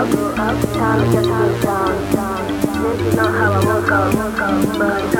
up, up, down, down, down. This is not how I walk out, out, but.